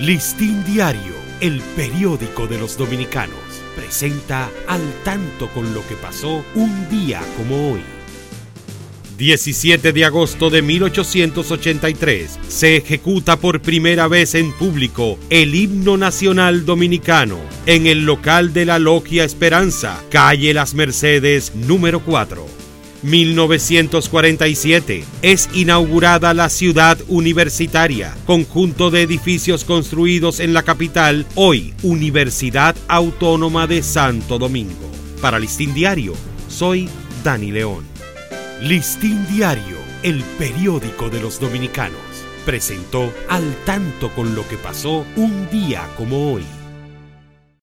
Listín Diario, el periódico de los dominicanos, presenta al tanto con lo que pasó un día como hoy. 17 de agosto de 1883 se ejecuta por primera vez en público el himno nacional dominicano en el local de la Logia Esperanza, calle Las Mercedes número 4. 1947 es inaugurada la ciudad universitaria, conjunto de edificios construidos en la capital, hoy Universidad Autónoma de Santo Domingo. Para Listín Diario, soy Dani León. Listín Diario, el periódico de los dominicanos, presentó al tanto con lo que pasó un día como hoy.